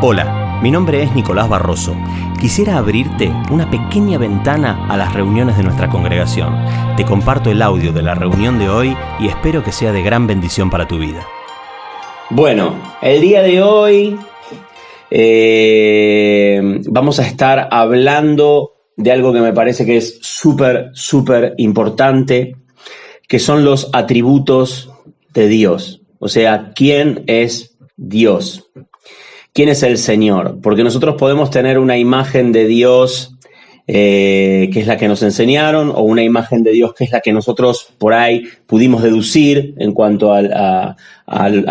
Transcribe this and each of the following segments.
Hola, mi nombre es Nicolás Barroso. Quisiera abrirte una pequeña ventana a las reuniones de nuestra congregación. Te comparto el audio de la reunión de hoy y espero que sea de gran bendición para tu vida. Bueno, el día de hoy eh, vamos a estar hablando de algo que me parece que es súper, súper importante, que son los atributos de Dios. O sea, ¿quién es Dios? Quién es el Señor, porque nosotros podemos tener una imagen de Dios eh, que es la que nos enseñaron, o una imagen de Dios que es la que nosotros por ahí pudimos deducir en cuanto a,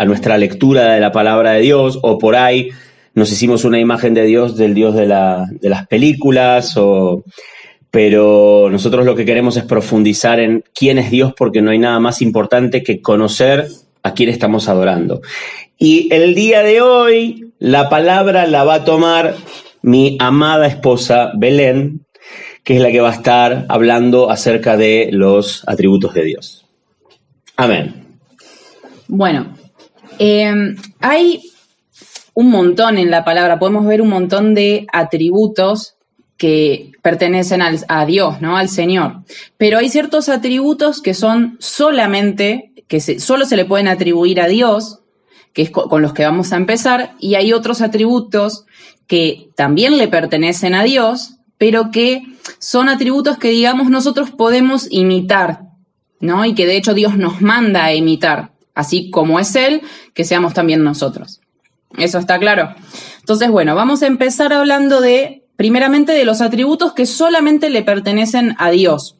nuestra lectura de la palabra de Dios, o por ahí nos hicimos una imagen de Dios del Dios de, de las películas, o, pero nosotros lo que queremos es profundizar en quién es Dios porque no hay nada más importante que conocer a quién estamos adorando. Y el día de hoy la palabra la va a tomar mi amada esposa Belén, que es la que va a estar hablando acerca de los atributos de Dios. Amén. Bueno, em, hay un montón en la palabra, podemos ver un montón de atributos que pertenecen a Dios, ¿no? Al Señor. Pero hay ciertos atributos que son solamente, que solo se le pueden atribuir a Dios, que es con los que vamos a empezar, y hay otros atributos que también le pertenecen a Dios, pero que son atributos que, digamos, nosotros podemos imitar, ¿no? Y que de hecho Dios nos manda a imitar, así como es Él, que seamos también nosotros. ¿Eso está claro? Entonces, bueno, vamos a empezar hablando de, primeramente, de los atributos que solamente le pertenecen a Dios.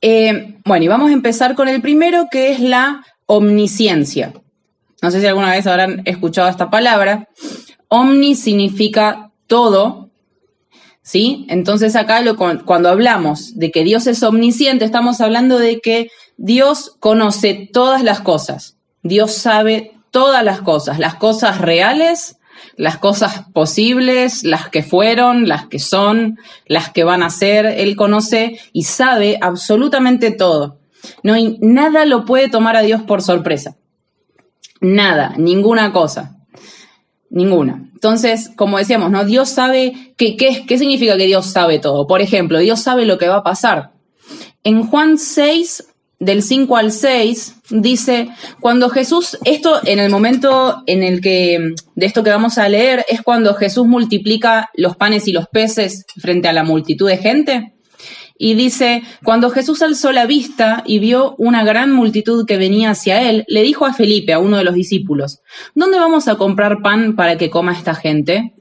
Eh, bueno, y vamos a empezar con el primero, que es la omnisciencia. No sé si alguna vez habrán escuchado esta palabra. Omni significa todo, ¿sí? Entonces acá cuando hablamos de que Dios es omnisciente, estamos hablando de que Dios conoce todas las cosas. Dios sabe todas las cosas, las cosas reales, las cosas posibles, las que fueron, las que son, las que van a ser. Él conoce y sabe absolutamente todo. No hay, nada lo puede tomar a Dios por sorpresa. Nada, ninguna cosa. Ninguna. Entonces, como decíamos, ¿no? Dios sabe qué, qué significa que Dios sabe todo. Por ejemplo, Dios sabe lo que va a pasar. En Juan 6, del 5 al 6, dice, cuando Jesús, esto en el momento en el que, de esto que vamos a leer, es cuando Jesús multiplica los panes y los peces frente a la multitud de gente. Y dice, cuando Jesús alzó la vista y vio una gran multitud que venía hacia él, le dijo a Felipe, a uno de los discípulos, ¿dónde vamos a comprar pan para que coma esta gente?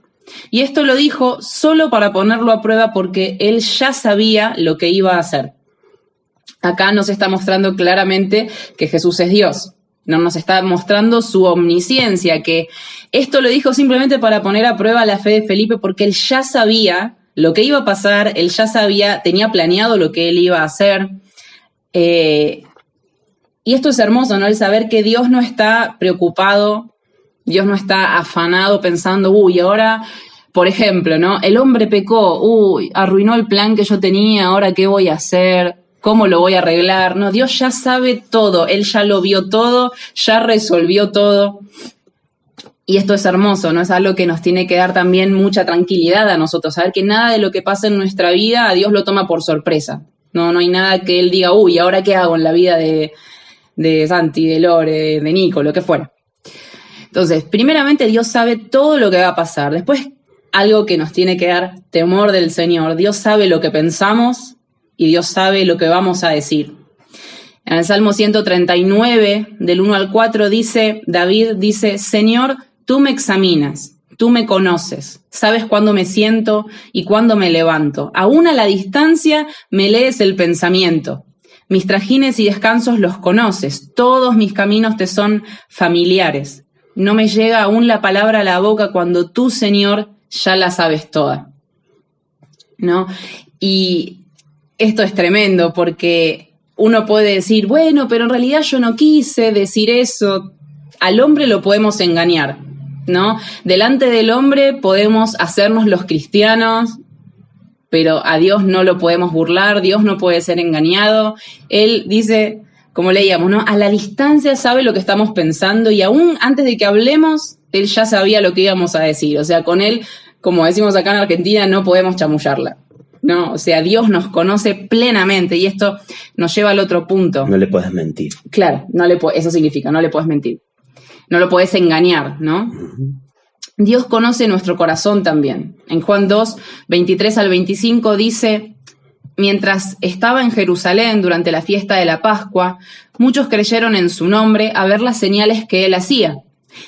Y esto lo dijo solo para ponerlo a prueba porque él ya sabía lo que iba a hacer. Acá nos está mostrando claramente que Jesús es Dios. No nos está mostrando su omnisciencia, que esto lo dijo simplemente para poner a prueba la fe de Felipe porque él ya sabía lo que iba a pasar, él ya sabía, tenía planeado lo que él iba a hacer. Eh, y esto es hermoso, ¿no? El saber que Dios no está preocupado, Dios no está afanado pensando, uy, ahora, por ejemplo, ¿no? El hombre pecó, uy, arruinó el plan que yo tenía, ahora qué voy a hacer, cómo lo voy a arreglar. No, Dios ya sabe todo, Él ya lo vio todo, ya resolvió todo. Y esto es hermoso, ¿no? Es algo que nos tiene que dar también mucha tranquilidad a nosotros, saber que nada de lo que pasa en nuestra vida a Dios lo toma por sorpresa. No, no hay nada que Él diga, uy, ¿ahora qué hago en la vida de, de Santi, de Lore, de Nico, lo que fuera? Entonces, primeramente Dios sabe todo lo que va a pasar. Después, algo que nos tiene que dar temor del Señor. Dios sabe lo que pensamos y Dios sabe lo que vamos a decir. En el Salmo 139, del 1 al 4, dice, David dice, Señor, Tú me examinas, tú me conoces, sabes cuándo me siento y cuándo me levanto. Aún a la distancia me lees el pensamiento. Mis trajines y descansos los conoces, todos mis caminos te son familiares. No me llega aún la palabra a la boca cuando tú, Señor, ya la sabes toda. ¿No? Y esto es tremendo porque uno puede decir, bueno, pero en realidad yo no quise decir eso. Al hombre lo podemos engañar. ¿No? Delante del hombre podemos hacernos los cristianos, pero a Dios no lo podemos burlar, Dios no puede ser engañado. Él dice, como leíamos, ¿no? A la distancia sabe lo que estamos pensando y aún antes de que hablemos, Él ya sabía lo que íbamos a decir. O sea, con él, como decimos acá en Argentina, no podemos chamullarla. No, o sea, Dios nos conoce plenamente y esto nos lleva al otro punto. No le puedes mentir. Claro, no le eso significa, no le puedes mentir. No lo puedes engañar, ¿no? Dios conoce nuestro corazón también. En Juan 2, 23 al 25 dice, mientras estaba en Jerusalén durante la fiesta de la Pascua, muchos creyeron en su nombre a ver las señales que él hacía.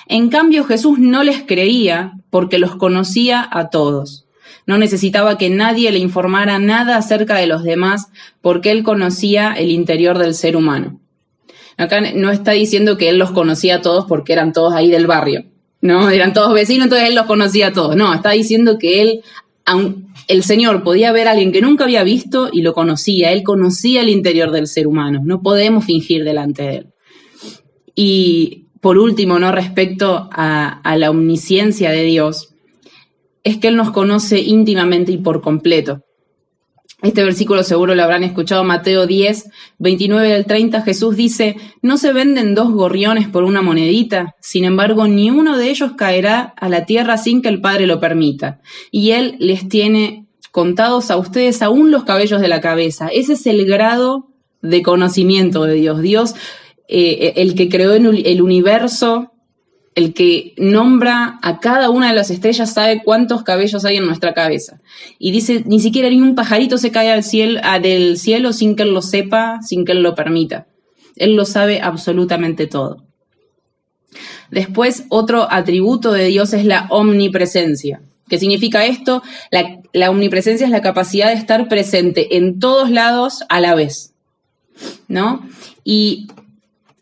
En cambio Jesús no les creía porque los conocía a todos. No necesitaba que nadie le informara nada acerca de los demás porque él conocía el interior del ser humano. Acá no está diciendo que él los conocía a todos porque eran todos ahí del barrio, ¿no? Eran todos vecinos, entonces él los conocía a todos. No, está diciendo que él, el Señor podía ver a alguien que nunca había visto y lo conocía. Él conocía el interior del ser humano. No podemos fingir delante de él. Y por último, ¿no? Respecto a la omnisciencia de Dios, es que Él nos conoce íntimamente y por completo. Este versículo seguro lo habrán escuchado, Mateo 10, 29 al 30, Jesús dice, no se venden dos gorriones por una monedita, sin embargo, ni uno de ellos caerá a la tierra sin que el Padre lo permita, y Él les tiene contados a ustedes aún los cabellos de la cabeza. Ese es el grado de conocimiento de Dios. Dios, eh, el que creó el universo, el que nombra a cada una de las estrellas sabe cuántos cabellos hay en nuestra cabeza. Y dice, ni siquiera ni un pajarito se cae al cielo, del cielo sin que él lo sepa, sin que él lo permita. Él lo sabe absolutamente todo. Después, otro atributo de Dios es la omnipresencia. ¿Qué significa esto? La, la omnipresencia es la capacidad de estar presente en todos lados a la vez. ¿No? Y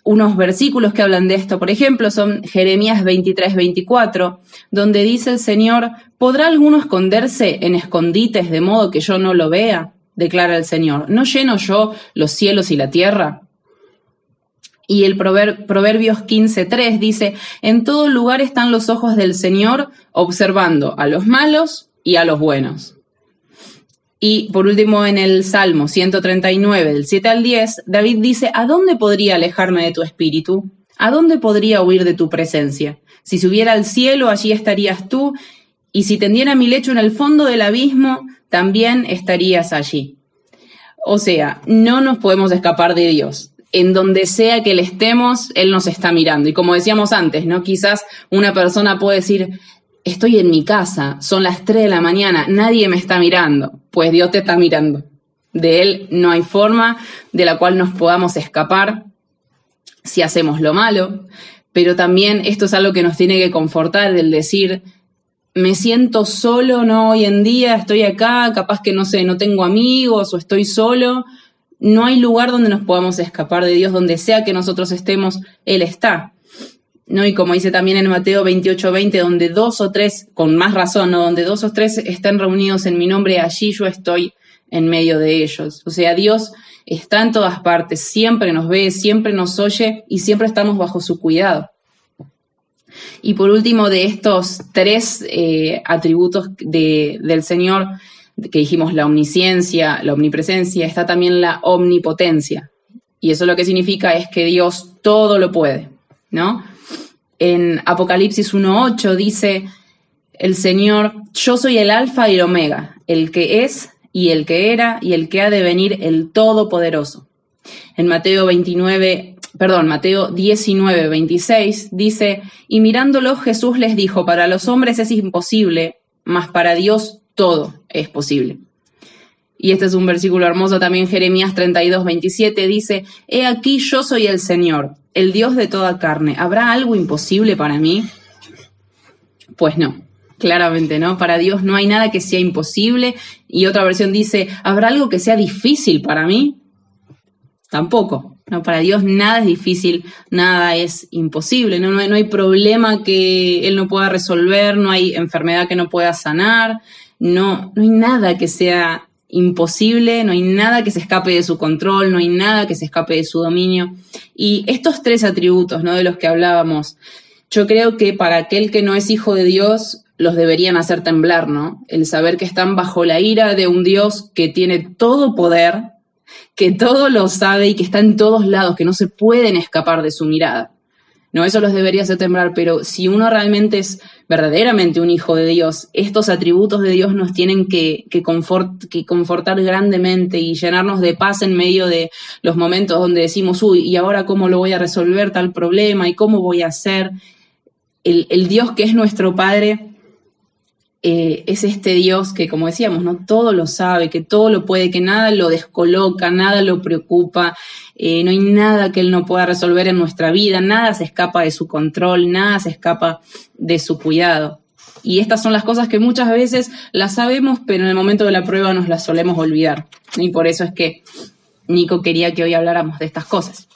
unos versículos que hablan de esto, por ejemplo, son Jeremías 23, 24, donde dice el Señor, ¿podrá alguno esconderse en escondites de modo que yo no lo vea? declara el Señor. ¿No lleno yo los cielos y la tierra? Y el Proverbios 15.3 dice, en todo lugar están los ojos del Señor observando a los malos y a los buenos. Y por último, en el Salmo 139, del 7 al 10, David dice, ¿a dónde podría alejarme de tu espíritu? ¿A dónde podría huir de tu presencia? Si subiera al cielo, allí estarías tú, y si tendiera mi lecho en el fondo del abismo, también estarías allí. O sea, no nos podemos escapar de Dios. En donde sea que le estemos, Él nos está mirando. Y como decíamos antes, ¿no? Quizás una persona puede decir, estoy en mi casa, son las 3 de la mañana, nadie me está mirando, pues Dios te está mirando. De Él no hay forma de la cual nos podamos escapar si hacemos lo malo, pero también esto es algo que nos tiene que confortar, el decir, me siento solo, no hoy en día, estoy acá, capaz que no sé, no tengo amigos o estoy solo. No hay lugar donde nos podamos escapar de Dios, donde sea que nosotros estemos, Él está. ¿No? Y como dice también en Mateo 28, 20, donde dos o tres, con más razón, ¿no? Donde dos o tres estén reunidos en mi nombre, allí yo estoy en medio de ellos. O sea, Dios está en todas partes, siempre nos ve, siempre nos oye y siempre estamos bajo su cuidado. Y por último, de estos tres eh, atributos del Señor, que dijimos la omnisciencia, la omnipresencia, está también la omnipotencia. Y eso lo que significa es que Dios todo lo puede, ¿no? En Apocalipsis 1.8 dice el Señor, yo soy el alfa y el omega, el que es y el que era y el que ha de venir, el Todopoderoso. En Mateo 29, perdón, Mateo 19, 26 dice, y mirándolo Jesús les dijo, para los hombres es imposible, mas para Dios todo es posible. Y este es un versículo hermoso también, Jeremías 32, 27 dice, He aquí yo soy el Señor, el Dios de toda carne. ¿Habrá algo imposible para mí? Pues no, claramente no. Para Dios no hay nada que sea imposible. Y otra versión dice, ¿habrá algo que sea difícil para mí? Tampoco. No, para Dios nada es difícil, nada es imposible. No, no, hay, no hay problema que Él no pueda resolver, no hay enfermedad que no pueda sanar, no, no hay nada que sea imposible, no hay nada que se escape de su control, no hay nada que se escape de su dominio. Y estos tres atributos, ¿no? De los que hablábamos, yo creo que para aquel que no es hijo de Dios, los deberían hacer temblar, ¿no? El saber que están bajo la ira de un Dios que tiene todo poder, que todo lo sabe y que está en todos lados, que no se pueden escapar de su mirada. No, eso los debería hacer temblar, pero si uno realmente es verdaderamente un hijo de Dios, estos atributos de Dios nos tienen que, que, que confortar grandemente y llenarnos de paz en medio de los momentos donde decimos, uy, ¿y ahora cómo lo voy a resolver tal problema? ¿Y cómo voy a hacer? El, el Dios que es nuestro Padre eh, es este Dios que, como decíamos, no todo lo sabe, que todo lo puede, que nada lo descoloca, nada lo preocupa, eh, no hay nada que Él no pueda resolver en nuestra vida, nada se escapa de su control, nada se escapa de su cuidado. Y estas son las cosas que muchas veces las sabemos, pero en el momento de la prueba nos las solemos olvidar. Y por eso es que Nico quería que hoy habláramos de estas cosas.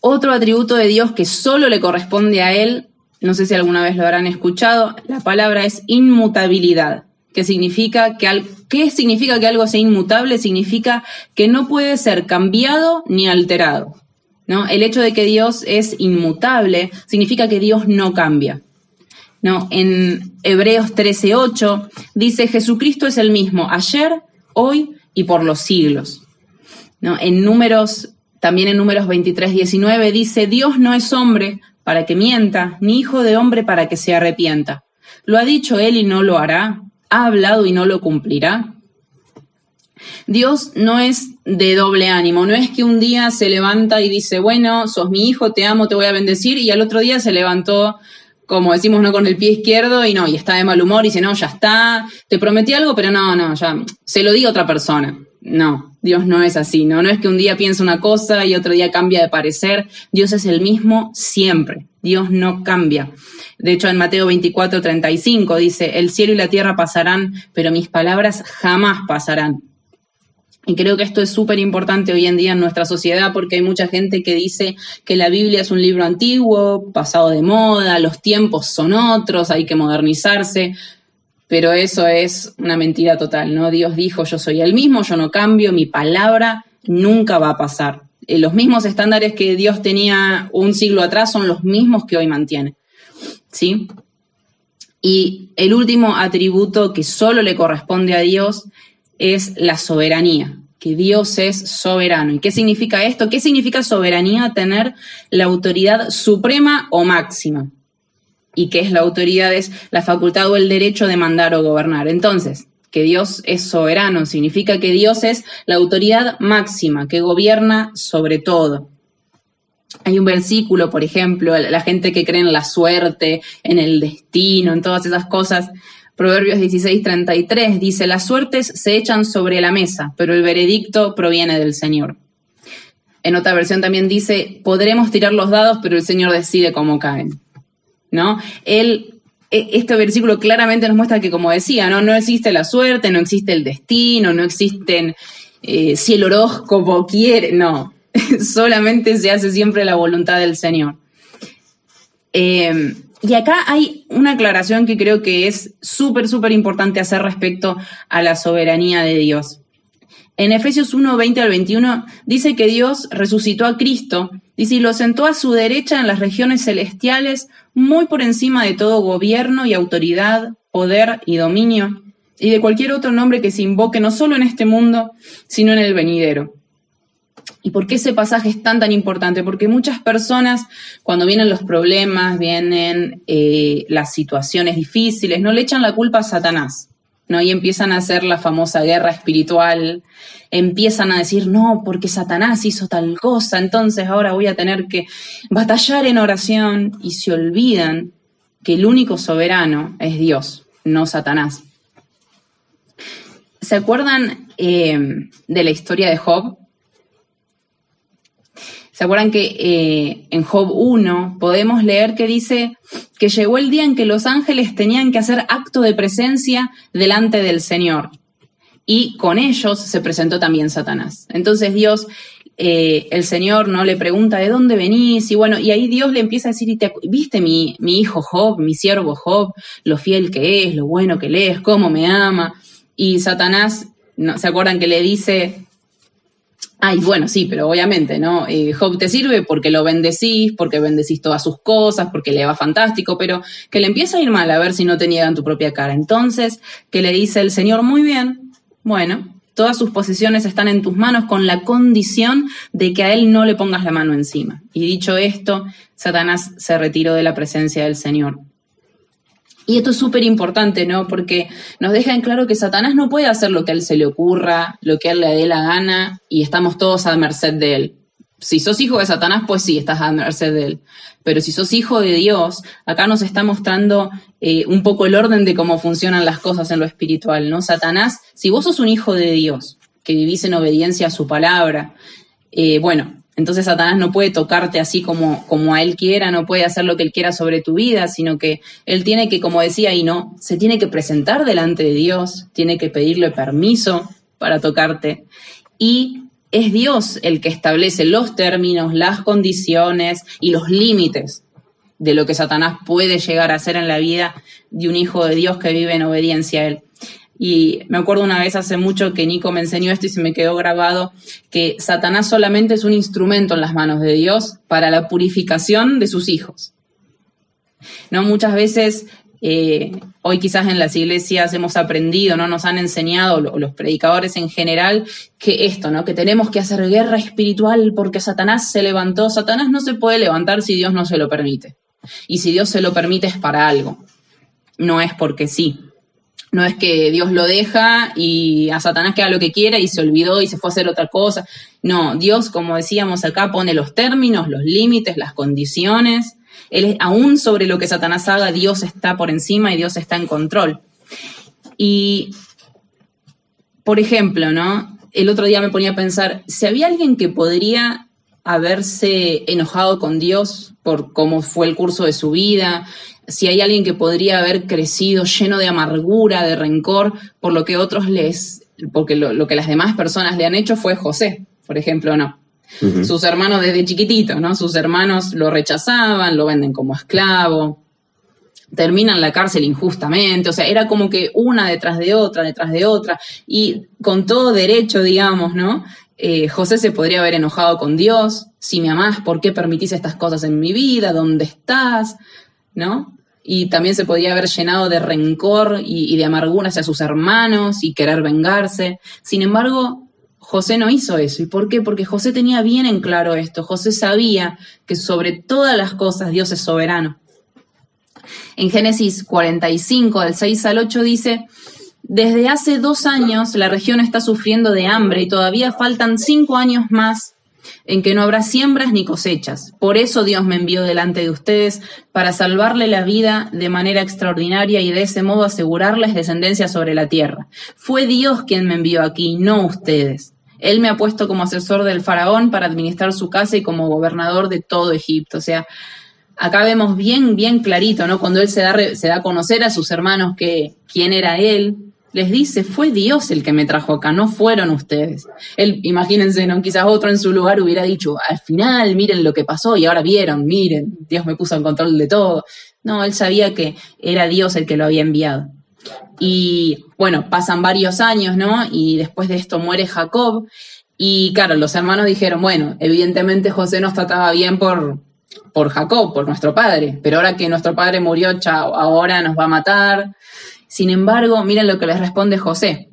Otro atributo de Dios que solo le corresponde a Él no sé si alguna vez lo habrán escuchado, la palabra es inmutabilidad, que significa que ¿qué significa que algo sea inmutable? Significa que no puede ser cambiado ni alterado. ¿no? El hecho de que Dios es inmutable significa que Dios no cambia. ¿no? En Hebreos 13:8 dice Jesucristo es el mismo ayer, hoy y por los siglos. ¿no? En números, también en números 23:19 dice Dios no es hombre para que mienta, ni hijo de hombre para que se arrepienta. ¿Lo ha dicho él y no lo hará? ¿Ha hablado y no lo cumplirá? Dios no es de doble ánimo, no es que un día se levanta y dice, bueno, sos mi hijo, te amo, te voy a bendecir, y al otro día se levantó, como decimos, no con el pie izquierdo y no, y está de mal humor y dice, no, ya está, te prometí algo, pero no, no, ya, se lo di a otra persona. No, Dios no es así, ¿no? No es que un día piense una cosa y otro día cambia de parecer. Dios es el mismo siempre. Dios no cambia. De hecho, en Mateo 24, 35 dice, el cielo y la tierra pasarán, pero mis palabras jamás pasarán. Y creo que esto es súper importante hoy en día en nuestra sociedad porque hay mucha gente que dice que la Biblia es un libro antiguo, pasado de moda, los tiempos son otros, hay que modernizarse pero eso es una mentira total, ¿no? Dios dijo, yo soy el mismo, yo no cambio, mi palabra nunca va a pasar. Eh, los mismos estándares que Dios tenía un siglo atrás son los mismos que hoy mantiene, ¿sí? Y el último atributo que solo le corresponde a Dios es la soberanía, que Dios es soberano. ¿Y qué significa esto? ¿Qué significa soberanía? Tener la autoridad suprema o máxima y que es la autoridad, es la facultad o el derecho de mandar o gobernar. Entonces, que Dios es soberano, significa que Dios es la autoridad máxima, que gobierna sobre todo. Hay un versículo, por ejemplo, la gente que cree en la suerte, en el destino, en todas esas cosas. Proverbios 16:33 dice, las suertes se echan sobre la mesa, pero el veredicto proviene del Señor. En otra versión también dice, podremos tirar los dados, pero el Señor decide cómo caen. ¿No? Él, e, este versículo claramente nos muestra que, como decía, ¿no? No existe la suerte, no existe el destino, no existen eh, si el horóscopo quiere, no. Solamente se hace siempre la voluntad del Señor. Em, y acá hay una aclaración que creo que es súper, súper importante hacer respecto a la soberanía de Dios. En Efesios 1, 20 al 21 dice que Dios resucitó a Cristo y lo sentó a su derecha en las regiones celestiales, muy por encima de todo gobierno y autoridad, poder y dominio, y de cualquier otro nombre que se invoque no solo en este mundo, sino en el venidero. ¿Y por qué ese pasaje es tan tan importante? Porque muchas personas, cuando vienen los problemas, vienen eh, las situaciones difíciles, no le echan la culpa a Satanás. Y empiezan a hacer la famosa guerra espiritual, empiezan a decir, no, porque Satanás hizo tal cosa, entonces ahora voy a tener que batallar en oración y se olvidan que el único soberano es Dios, no Satanás. ¿Se acuerdan eh, de la historia de Job? ¿Se acuerdan que eh, en Job 1 podemos leer que dice que llegó el día en que los ángeles tenían que hacer acto de presencia delante del Señor? Y con ellos se presentó también Satanás. Entonces Dios, eh, el Señor, ¿no? Le pregunta, ¿de dónde venís? Y bueno, y ahí Dios le empieza a decir, ¿viste mi, mi hijo Job, mi siervo Job, lo fiel que es, lo bueno que le es, cómo me ama? Y Satanás. ¿se acuerdan que le dice, Ay, bueno, sí, pero obviamente, ¿no? Eh, Job te sirve porque lo bendecís, porque bendecís todas sus cosas, porque le va fantástico, pero que le empieza a ir mal a ver si no te niegan tu propia cara. Entonces, que le dice el Señor, muy bien, bueno, Todas sus posesiones están en tus manos con la condición de que a él no le pongas la mano encima. Y dicho esto, Satanás se retiró de la presencia del Señor. Y esto es súper importante, ¿no? Porque nos deja en claro que Satanás no puede hacer lo que a él se le ocurra, lo que a él le dé la gana, y estamos todos a merced de él. Si sos hijo de Satanás, pues sí, estás a merced de él. Pero si sos hijo de Dios, acá nos está mostrando eh, un poco el orden de cómo funcionan las cosas en lo espiritual, ¿no? Satanás, si vos sos un hijo de Dios, que vivís en obediencia a su palabra, eh, bueno, entonces Satanás no puede tocarte así como, como a él quiera, no puede hacer lo que él quiera sobre tu vida, sino que él tiene que, como decía y no, se tiene que presentar delante de Dios, tiene que pedirle permiso para tocarte. Y es Dios el que establece los términos, las condiciones y los límites de lo que Satanás puede llegar a hacer en la vida de un hijo de Dios que vive en obediencia a Él. Y me acuerdo una vez hace mucho que Nico me enseñó esto y se me quedó grabado que Satanás solamente es un instrumento en las manos de Dios para la purificación de sus hijos. No muchas veces eh, hoy quizás en las iglesias hemos aprendido, ¿no? Nos han enseñado los predicadores en general que esto, ¿no? Que tenemos que hacer guerra espiritual porque Satanás se levantó. Satanás no se puede levantar si Dios no se lo permite. Y si Dios se lo permite es para algo. No es porque sí. No es que Dios lo deja y a Satanás queda lo que quiera y se olvidó y se fue a hacer otra cosa. No, Dios, como decíamos acá, pone los términos, los límites, las condiciones él aún sobre lo que Satanás haga, Dios está por encima y Dios está en control. Y, por ejemplo, ¿no? El otro día me ponía a pensar, si había alguien que podría haberse enojado con Dios por cómo fue el curso de su vida, si hay alguien que podría haber crecido lleno de amargura, de rencor, por lo que otros les, porque lo, lo que las demás personas le han hecho fue José, por ejemplo, no. Sus hermanos desde chiquitito, ¿no? Sus hermanos lo rechazaban, lo venden como esclavo, terminan la cárcel injustamente, o sea, era como que una detrás de otra, detrás de otra, y con todo derecho, digamos, ¿no? Eh, José se podría haber enojado con Dios, si me amás, ¿por qué permitís estas cosas en mi vida? ¿Dónde estás? ¿No? Y también se podría haber llenado de rencor y de amargura hacia sus hermanos y querer vengarse. Sin embargo, José no hizo eso. ¿Y por qué? Porque José tenía bien en claro esto. José sabía que sobre todas las cosas Dios es soberano. En Génesis 45, del 6 al 8 dice, desde hace dos años la región está sufriendo de hambre y todavía faltan cinco años más en que no habrá siembras ni cosechas. Por eso Dios me envió delante de ustedes para salvarle la vida de manera extraordinaria y de ese modo asegurarles descendencia sobre la tierra. Fue Dios quien me envió aquí, no ustedes. Él me ha puesto como asesor del faraón para administrar su casa y como gobernador de todo Egipto. O sea, acá vemos bien, bien clarito, ¿no? Cuando él se da, se da a conocer a sus hermanos que quién era él, les dice, fue Dios el que me trajo acá, no fueron ustedes. Él, imagínense, ¿no? Quizás otro en su lugar hubiera dicho, al final, miren lo que pasó y ahora vieron, miren, Dios me puso en control de todo. No, él sabía que era Dios el que lo había enviado. Y bueno, pasan varios años, ¿no? Y después de esto muere Jacob. Y claro, los hermanos dijeron, bueno, evidentemente José nos trataba bien por, por Jacob, por nuestro padre, pero ahora que nuestro padre murió, chao, ahora nos va a matar. Sin embargo, miren lo que les responde José.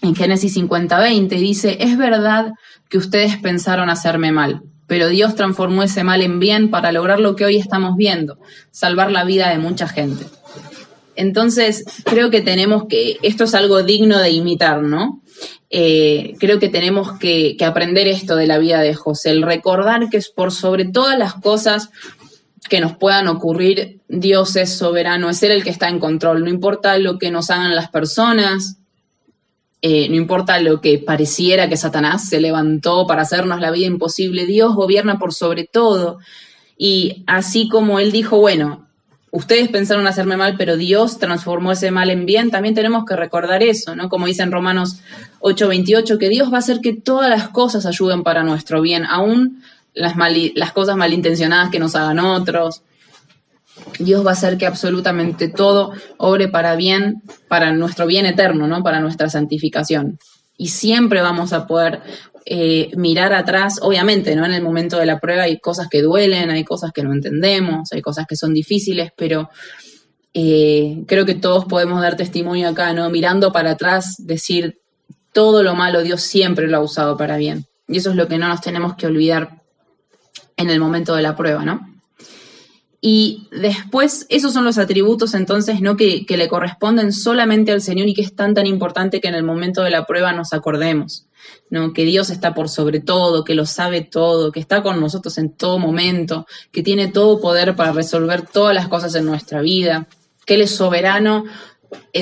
En Génesis 50:20 dice, es verdad que ustedes pensaron hacerme mal, pero Dios transformó ese mal en bien para lograr lo que hoy estamos viendo, salvar la vida de mucha gente. Entonces, creo que tenemos que, esto es algo digno de imitar, ¿no? Eh, creo que tenemos que, aprender esto de la vida de José, el recordar que es por sobre todas las cosas que nos puedan ocurrir, Dios es soberano, es Él el que está en control, no importa lo que nos hagan las personas, eh, no importa lo que pareciera que Satanás se levantó para hacernos la vida imposible, Dios gobierna por sobre todo. Y así como Él dijo, bueno, ustedes pensaron hacerme mal, pero Dios transformó ese mal en bien, también tenemos que recordar eso, ¿no? Como dice en Romanos 8:28, que Dios va a hacer que todas las cosas ayuden para nuestro bien, aún las, las cosas malintencionadas que nos hagan otros. Dios va a hacer que absolutamente todo obre para bien, para nuestro bien eterno, ¿no? Para nuestra santificación. Y siempre vamos a poder eh, mirar atrás, obviamente, ¿no? En el momento de la prueba hay cosas que duelen, hay cosas que no entendemos, hay cosas que son difíciles, pero eh, creo que todos podemos dar testimonio acá, ¿no? Mirando para atrás, decir, todo lo malo Dios siempre lo ha usado para bien. Y eso es lo que no nos tenemos que olvidar en el momento de la prueba, ¿no? Y después, esos son los atributos entonces, ¿no? Que, que, le corresponden solamente al Señor y que es tan, tan importante que en el momento de la prueba nos acordemos, ¿no? Que Dios está por sobre todo, que lo sabe todo, que está con nosotros en todo momento, que tiene todo poder para resolver todas las cosas en nuestra vida, que Él es soberano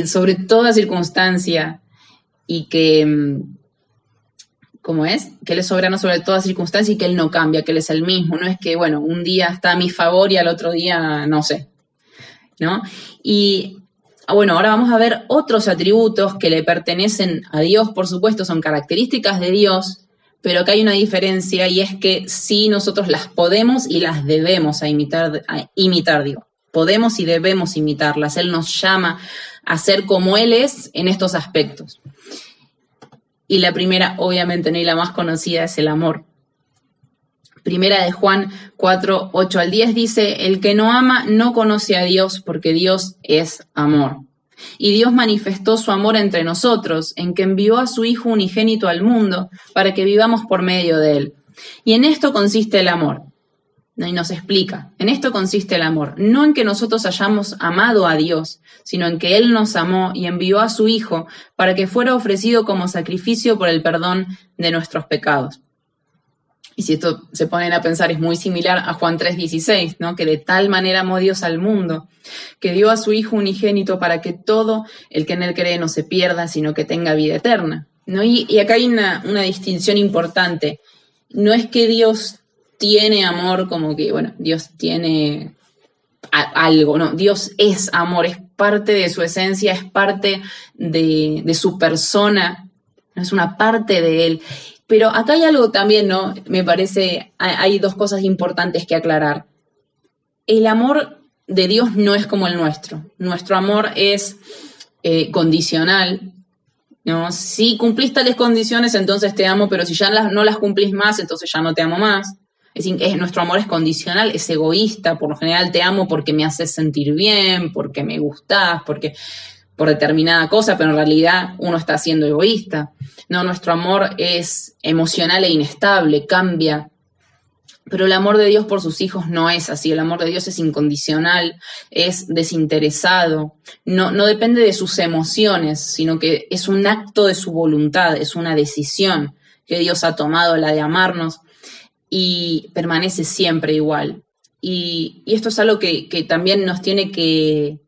sobre toda circunstancia y que, ¿cómo es? Que Él es soberano sobre toda circunstancia y que Él no cambia, que Él es el mismo. No es que, bueno, un día está a mi favor y al otro día no sé. ¿No? Y ah, bueno, ahora vamos a ver otros atributos que le pertenecen a Dios, por supuesto, son características de Dios, pero que hay una diferencia y es que sí nosotros las podemos y las debemos imitar, imitar Dios. Podemos y debemos imitarlas. Él nos llama a ser como Él es en estos aspectos. Y la primera, obviamente, ni la más conocida, es el amor. Primera de Juan 4, 8 al 10 dice, el que no ama no conoce a Dios porque Dios es amor. Y Dios manifestó su amor entre nosotros en que envió a su Hijo unigénito al mundo para que vivamos por medio de él. Y en esto consiste el amor, y nos explica, en esto consiste el amor, no en que nosotros hayamos amado a Dios, sino en que Él nos amó y envió a su Hijo para que fuera ofrecido como sacrificio por el perdón de nuestros pecados. Y si esto se ponen a pensar, es muy similar a Juan 3:16, ¿no? Que de tal manera amó Dios al mundo, que dio a su Hijo unigénito para que todo el que en Él cree no se pierda, sino que tenga vida eterna. ¿no? Y, y acá hay una, una distinción importante. No es que Dios tiene amor, como que, bueno, Dios tiene algo, ¿no? Dios es amor, es parte de su esencia, es parte de, su persona, es una parte de él. Pero acá hay algo también, ¿no? Me parece, hay dos cosas importantes que aclarar. El amor de Dios no es como el nuestro. Nuestro amor es eh, condicional, ¿no? Si cumplís tales condiciones, entonces te amo, pero si ya no las cumplís más, entonces ya no te amo más. Es, es, nuestro amor es condicional, es egoísta, por lo general te amo porque me haces sentir bien, porque me gustás, porque por determinada cosa, pero en realidad uno está siendo egoísta. No, nuestro amor es emocional e inestable, cambia. Pero el amor de Dios por sus hijos no es así. El amor de Dios es incondicional, es desinteresado, no, no depende de sus emociones, sino que es un acto de su voluntad, es una decisión que Dios ha tomado, la de amarnos y permanece siempre igual. Y, esto es algo que, también nos tiene que,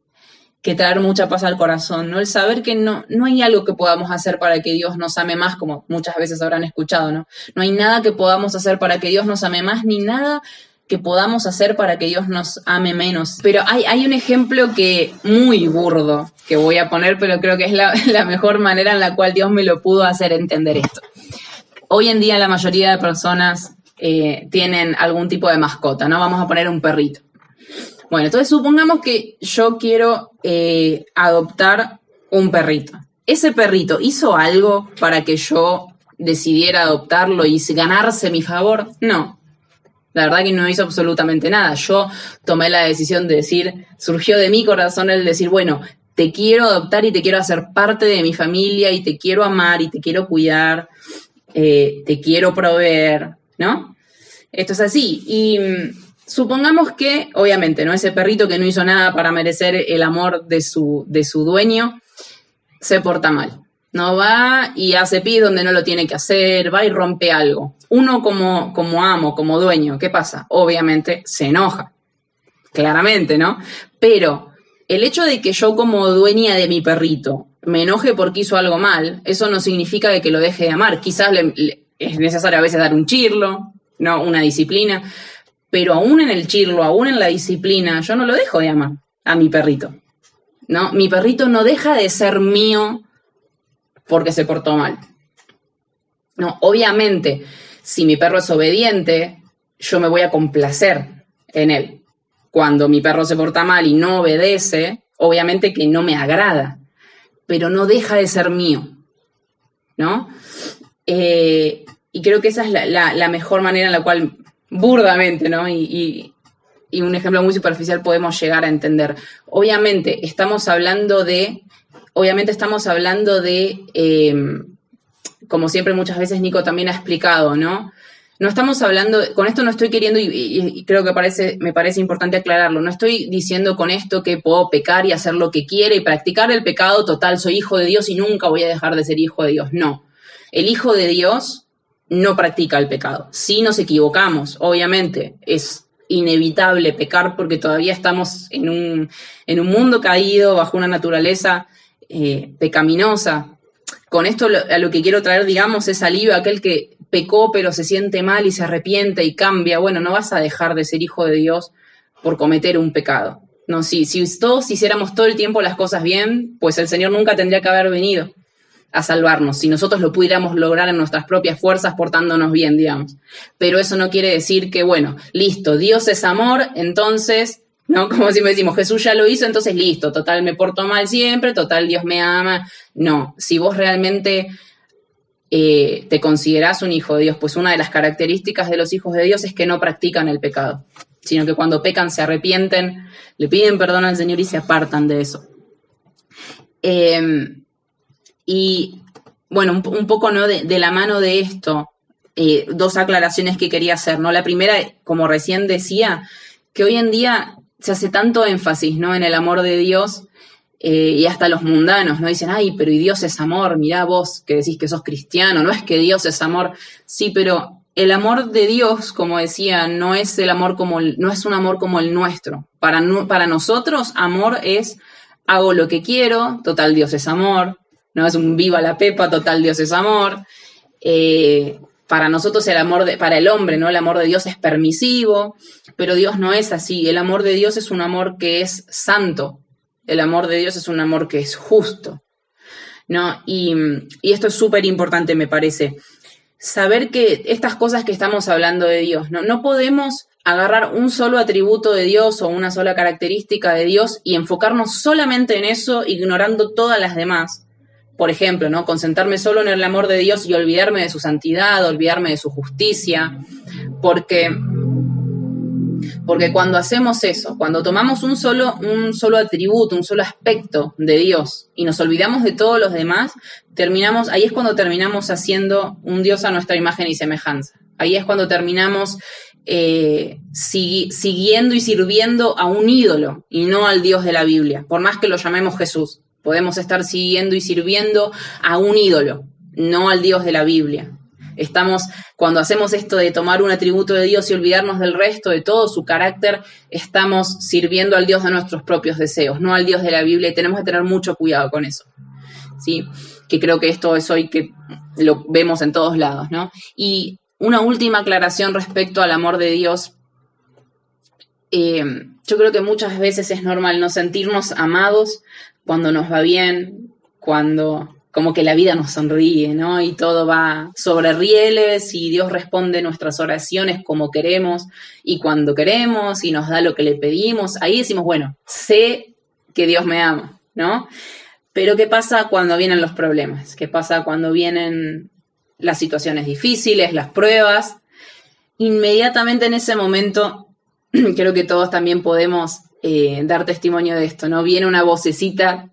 traer mucha paz al corazón, ¿no? El saber que no, no hay algo que podamos hacer para que Dios nos ame más, como muchas veces habrán escuchado, ¿no? No hay nada que podamos hacer para que Dios nos ame más, ni nada que podamos hacer para que Dios nos ame menos. Pero hay, hay un ejemplo que muy burdo que voy a poner, pero creo que es la, la mejor manera en la cual Dios me lo pudo hacer entender esto. Hoy en día la mayoría de personas eh, tienen algún tipo de mascota, ¿no? Vamos a poner un perrito. Bueno, entonces supongamos que yo quiero eh, adoptar un perrito. ¿Ese perrito hizo algo para que yo decidiera adoptarlo y ganarse mi favor? No. La verdad que no hizo absolutamente nada. Yo tomé la decisión de decir, surgió de mi corazón el decir, bueno, te quiero adoptar y te quiero hacer parte de mi familia y te quiero amar y te quiero cuidar, eh, te quiero proveer, ¿no? Esto es así. Y mm, supongamos que, obviamente, ¿no? Ese perrito que no hizo nada para merecer el amor de su, de su dueño, se porta mal. No va y hace pis donde no lo tiene que hacer, va y rompe algo. Uno como, como amo, como dueño, ¿qué pasa? Obviamente se enoja. Claramente, ¿no? Pero el hecho de que yo como dueña de mi perrito me enoje porque hizo algo mal, eso no significa que lo deje de amar. Quizás le, es necesario a veces dar un chirlo, ¿no? Una disciplina. Pero aún en el chirlo, aún en la disciplina, yo no lo dejo de amar a mi perrito. ¿No? Mi perrito no deja de ser mío porque se portó mal. No, obviamente, si mi perro es obediente, yo me voy a complacer en él. Cuando mi perro se porta mal y no obedece, obviamente que no me agrada, pero no deja de ser mío. ¿No? Eh, y creo que esa es la, mejor manera en la cual burdamente, ¿no? Y, un ejemplo muy superficial podemos llegar a entender. Obviamente estamos hablando de, obviamente estamos hablando de, em, como siempre muchas veces Nico también ha explicado, ¿no? No estamos hablando, con esto no estoy queriendo, y, creo que parece, me parece importante aclararlo, no estoy diciendo con esto que puedo pecar y hacer lo que quiera y practicar el pecado total, soy hijo de Dios y nunca voy a dejar de ser hijo de Dios. No, el hijo de Dios no practica el pecado. Si nos equivocamos, obviamente, es inevitable pecar porque todavía estamos en un, en un mundo caído, bajo una naturaleza eh, pecaminosa. Con esto a lo que quiero traer, digamos, es alivio a aquel que pecó pero se siente mal y se arrepiente y cambia. Bueno, no vas a dejar de ser hijo de Dios por cometer un pecado. No, si, si todos hiciéramos todo el tiempo las cosas bien, pues el Señor nunca tendría que haber venido a salvarnos, si nosotros lo pudiéramos lograr en nuestras propias fuerzas portándonos bien, digamos. Pero eso no quiere decir que, bueno, listo, Dios es amor, entonces, ¿no? Como si me decimos, Jesús ya lo hizo, entonces listo, total, me porto mal siempre, total, Dios me ama. No, si vos realmente eh, te considerás un hijo de Dios, pues una de las características de los hijos de Dios es que no practican el pecado, sino que cuando pecan se arrepienten, le piden perdón al Señor y se apartan de eso. Eh, y bueno, un, poco ¿no? De, la mano de esto, eh, dos aclaraciones que quería hacer. ¿no? La primera, como recién decía, que hoy en día se hace tanto énfasis ¿no? en el amor de Dios eh, y hasta los mundanos, ¿no? Dicen, ay, pero Dios es amor, mirá vos que decís que sos cristiano, no es que Dios es amor. Sí, pero el amor de Dios, como decía, no es el amor como no es un amor como el nuestro. Para, para nosotros, amor es hago lo que quiero, total Dios es amor, ¿no? Es un viva la pepa, total Dios es amor. Eh, para nosotros el amor, de, para el hombre, ¿no? El amor de Dios es permisivo, pero Dios no es así. El amor de Dios es un amor que es santo. El amor de Dios es un amor que es justo, ¿no? Y, y esto es súper importante, me parece. Saber que estas cosas que estamos hablando de Dios, ¿no? No podemos agarrar un solo atributo de Dios o una sola característica de Dios y enfocarnos solamente en eso, ignorando todas las demás por ejemplo, ¿no? Concentrarme solo en el amor de Dios y olvidarme de su santidad, olvidarme de su justicia, porque, porque cuando hacemos eso, cuando tomamos un solo, un solo atributo, un solo aspecto de Dios y nos olvidamos de todos los demás, terminamos, ahí es cuando terminamos haciendo un Dios a nuestra imagen y semejanza. Ahí es cuando terminamos eh, siguiendo y sirviendo a un ídolo y no al Dios de la Biblia, por más que lo llamemos Jesús. Podemos estar siguiendo y sirviendo a un ídolo, no al Dios de la Biblia. Estamos, cuando hacemos esto de tomar un atributo de Dios y olvidarnos del resto, de todo su carácter, estamos sirviendo al Dios de nuestros propios deseos, no al Dios de la Biblia, y tenemos que tener mucho cuidado con eso. ¿Sí? Que creo que esto es hoy que lo vemos en todos lados, ¿no? Y una última aclaración respecto al amor de Dios. Eh, yo creo que muchas veces es normal no sentirnos amados cuando nos va bien, cuando como que la vida nos sonríe, ¿no? Y todo va sobre rieles y Dios responde nuestras oraciones como queremos y cuando queremos y nos da lo que le pedimos. Ahí decimos, bueno, sé que Dios me ama, ¿no? Pero ¿qué pasa cuando vienen los problemas? ¿Qué pasa cuando vienen las situaciones difíciles, las pruebas? Inmediatamente en ese momento, creo que todos también podemos eh, dar testimonio de esto, ¿no? Viene una vocecita,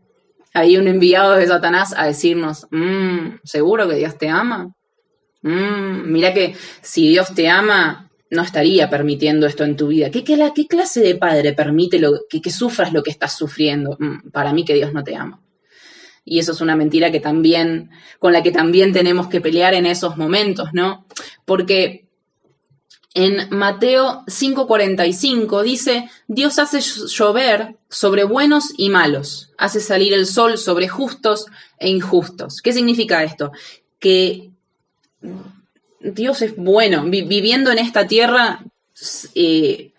ahí un enviado de Satanás a decirnos, mm, ¿seguro que Dios te ama? Mm, mira que si Dios te ama, no estaría permitiendo esto en tu vida. ¿Qué, clase de padre permite que, sufras lo que estás sufriendo? Mm, para mí que Dios no te ama. Y eso es una mentira que también, con la que también tenemos que pelear en esos momentos, ¿no? Porque en Mateo 5:45 dice, Dios hace llover sobre buenos y malos, hace salir el sol sobre justos e injustos. ¿Qué significa esto? Que Dios es bueno, viviendo en esta tierra eh,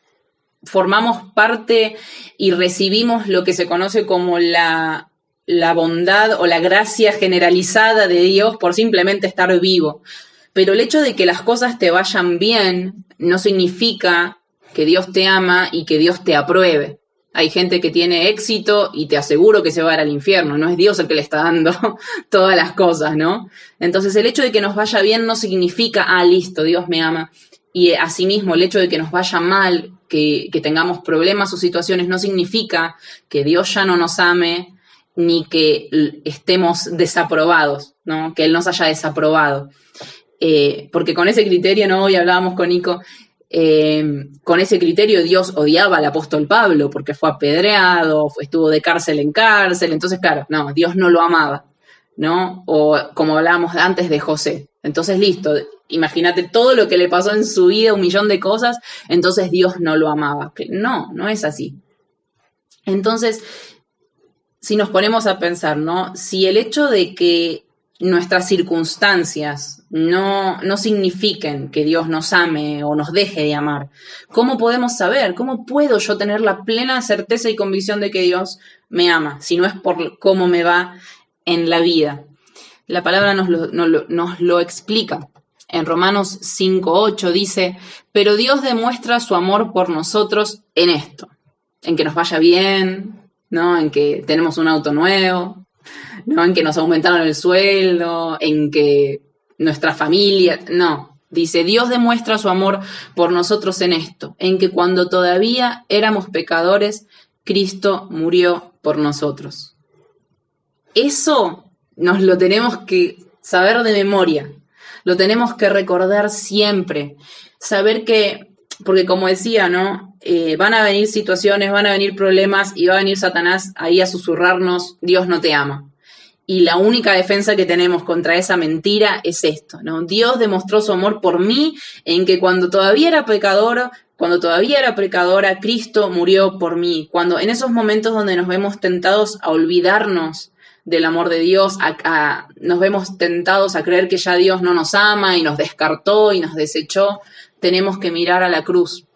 formamos parte y recibimos lo que se conoce como la, la bondad o la gracia generalizada de Dios por simplemente estar vivo. Pero el hecho de que las cosas te vayan bien no significa que Dios te ama y que Dios te apruebe. Hay gente que tiene éxito y te aseguro que se va a ir al infierno, no es Dios el que le está dando todas las cosas, ¿no? Entonces el hecho de que nos vaya bien no significa, ah, listo, Dios me ama. Y asimismo el hecho de que nos vaya mal, que tengamos problemas o situaciones, no significa que Dios ya no nos ame ni que estemos desaprobados, ¿no? Que Él nos haya desaprobado. Eh, porque con ese criterio, ¿no? Hoy hablábamos con Nico, eh, con ese criterio Dios odiaba al apóstol Pablo porque fue apedreado, estuvo de cárcel en cárcel, entonces claro, no, Dios no lo amaba, ¿no? O como hablábamos antes de José. Entonces, listo, imagínate todo lo que le pasó en su vida, un millón de cosas, entonces Dios no lo amaba. No, no es así. Entonces, si nos ponemos a pensar, ¿no? Si el hecho de que nuestras circunstancias no, no signifiquen que Dios nos ame o nos deje de amar, ¿cómo podemos saber? ¿Cómo puedo yo tener la plena certeza y convicción de que Dios me ama, si no es por cómo me va en la vida? La palabra nos lo, nos lo explica. En Romanos 5.8 dice, pero Dios demuestra su amor por nosotros en esto, en que nos vaya bien, ¿no? En que tenemos un auto nuevo, ¿no? En que nos aumentaron el sueldo, en que nuestra familia, no. Dice, Dios demuestra su amor por nosotros en esto, en que cuando todavía éramos pecadores, Cristo murió por nosotros. Eso nos lo tenemos que saber de memoria, lo tenemos que recordar siempre, saber que porque como decía, ¿no? Eh, van a venir situaciones, van a venir problemas y va a venir Satanás ahí a susurrarnos, Dios no te ama. Y la única defensa que tenemos contra esa mentira es esto, ¿no? Dios demostró su amor por mí en que cuando todavía era pecador, cuando todavía era pecadora, Cristo murió por mí. Cuando en esos momentos donde nos vemos tentados a olvidarnos del amor de Dios, nos vemos tentados a creer que ya Dios no nos ama y nos descartó y nos desechó, tenemos que mirar a la cruz.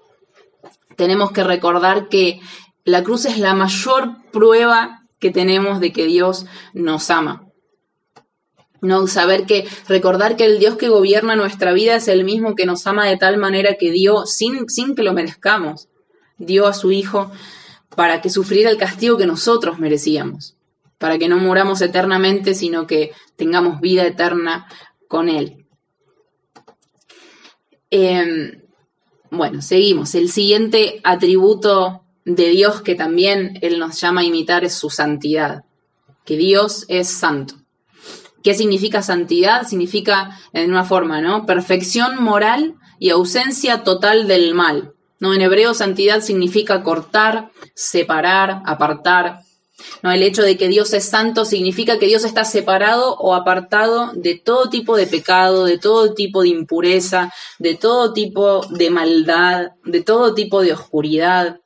Tenemos que recordar que la cruz es la mayor prueba que tenemos de que Dios nos ama. No saber que, recordar que el Dios que gobierna nuestra vida es el mismo que nos ama de tal manera que dio, sin, sin que lo merezcamos, dio a su Hijo para que sufriera el castigo que nosotros merecíamos, para que no muramos eternamente, sino que tengamos vida eterna con Él. Em, bueno, seguimos. El siguiente atributo de Dios que también Él nos llama a imitar es su santidad, que Dios es santo. ¿Qué significa santidad? Significa, en una forma, ¿no? Perfección moral y ausencia total del mal. ¿no? En hebreo, santidad significa cortar, separar, apartar, ¿no? El hecho de que Dios es santo significa que Dios está separado o apartado de todo tipo de pecado, de todo tipo de impureza, de todo tipo de maldad, de todo tipo de oscuridad.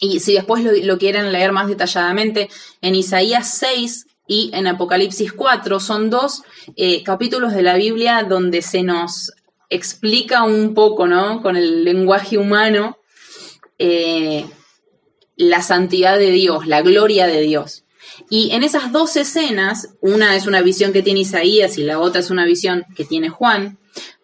Y si después lo, quieren leer más detalladamente, en Isaías 6 y en Apocalipsis 4 son dos eh, capítulos de la Biblia donde se nos explica un poco, ¿no? Con el lenguaje humano, eh, la santidad de Dios, la gloria de Dios. Y en esas dos escenas, una es una visión que tiene Isaías y la otra es una visión que tiene Juan,